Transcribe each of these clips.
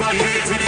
everybody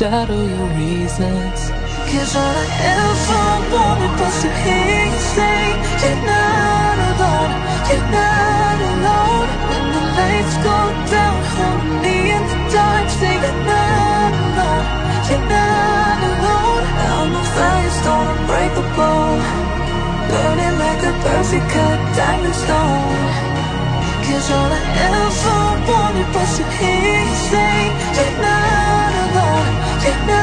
shadow your reasons. Cause all I ever wanted was to hear you say you're not alone, you're not alone. When the lights go down, hold me in the dark, say you're not alone, you're not alone. I'm a firestone, unbreakable, burning like a perfect cut diamond stone. Cause all I ever wanted was to hear you say You're not you're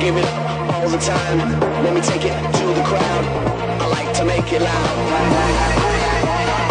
give it up all the time. Let me take it to the crowd. I like to make it loud.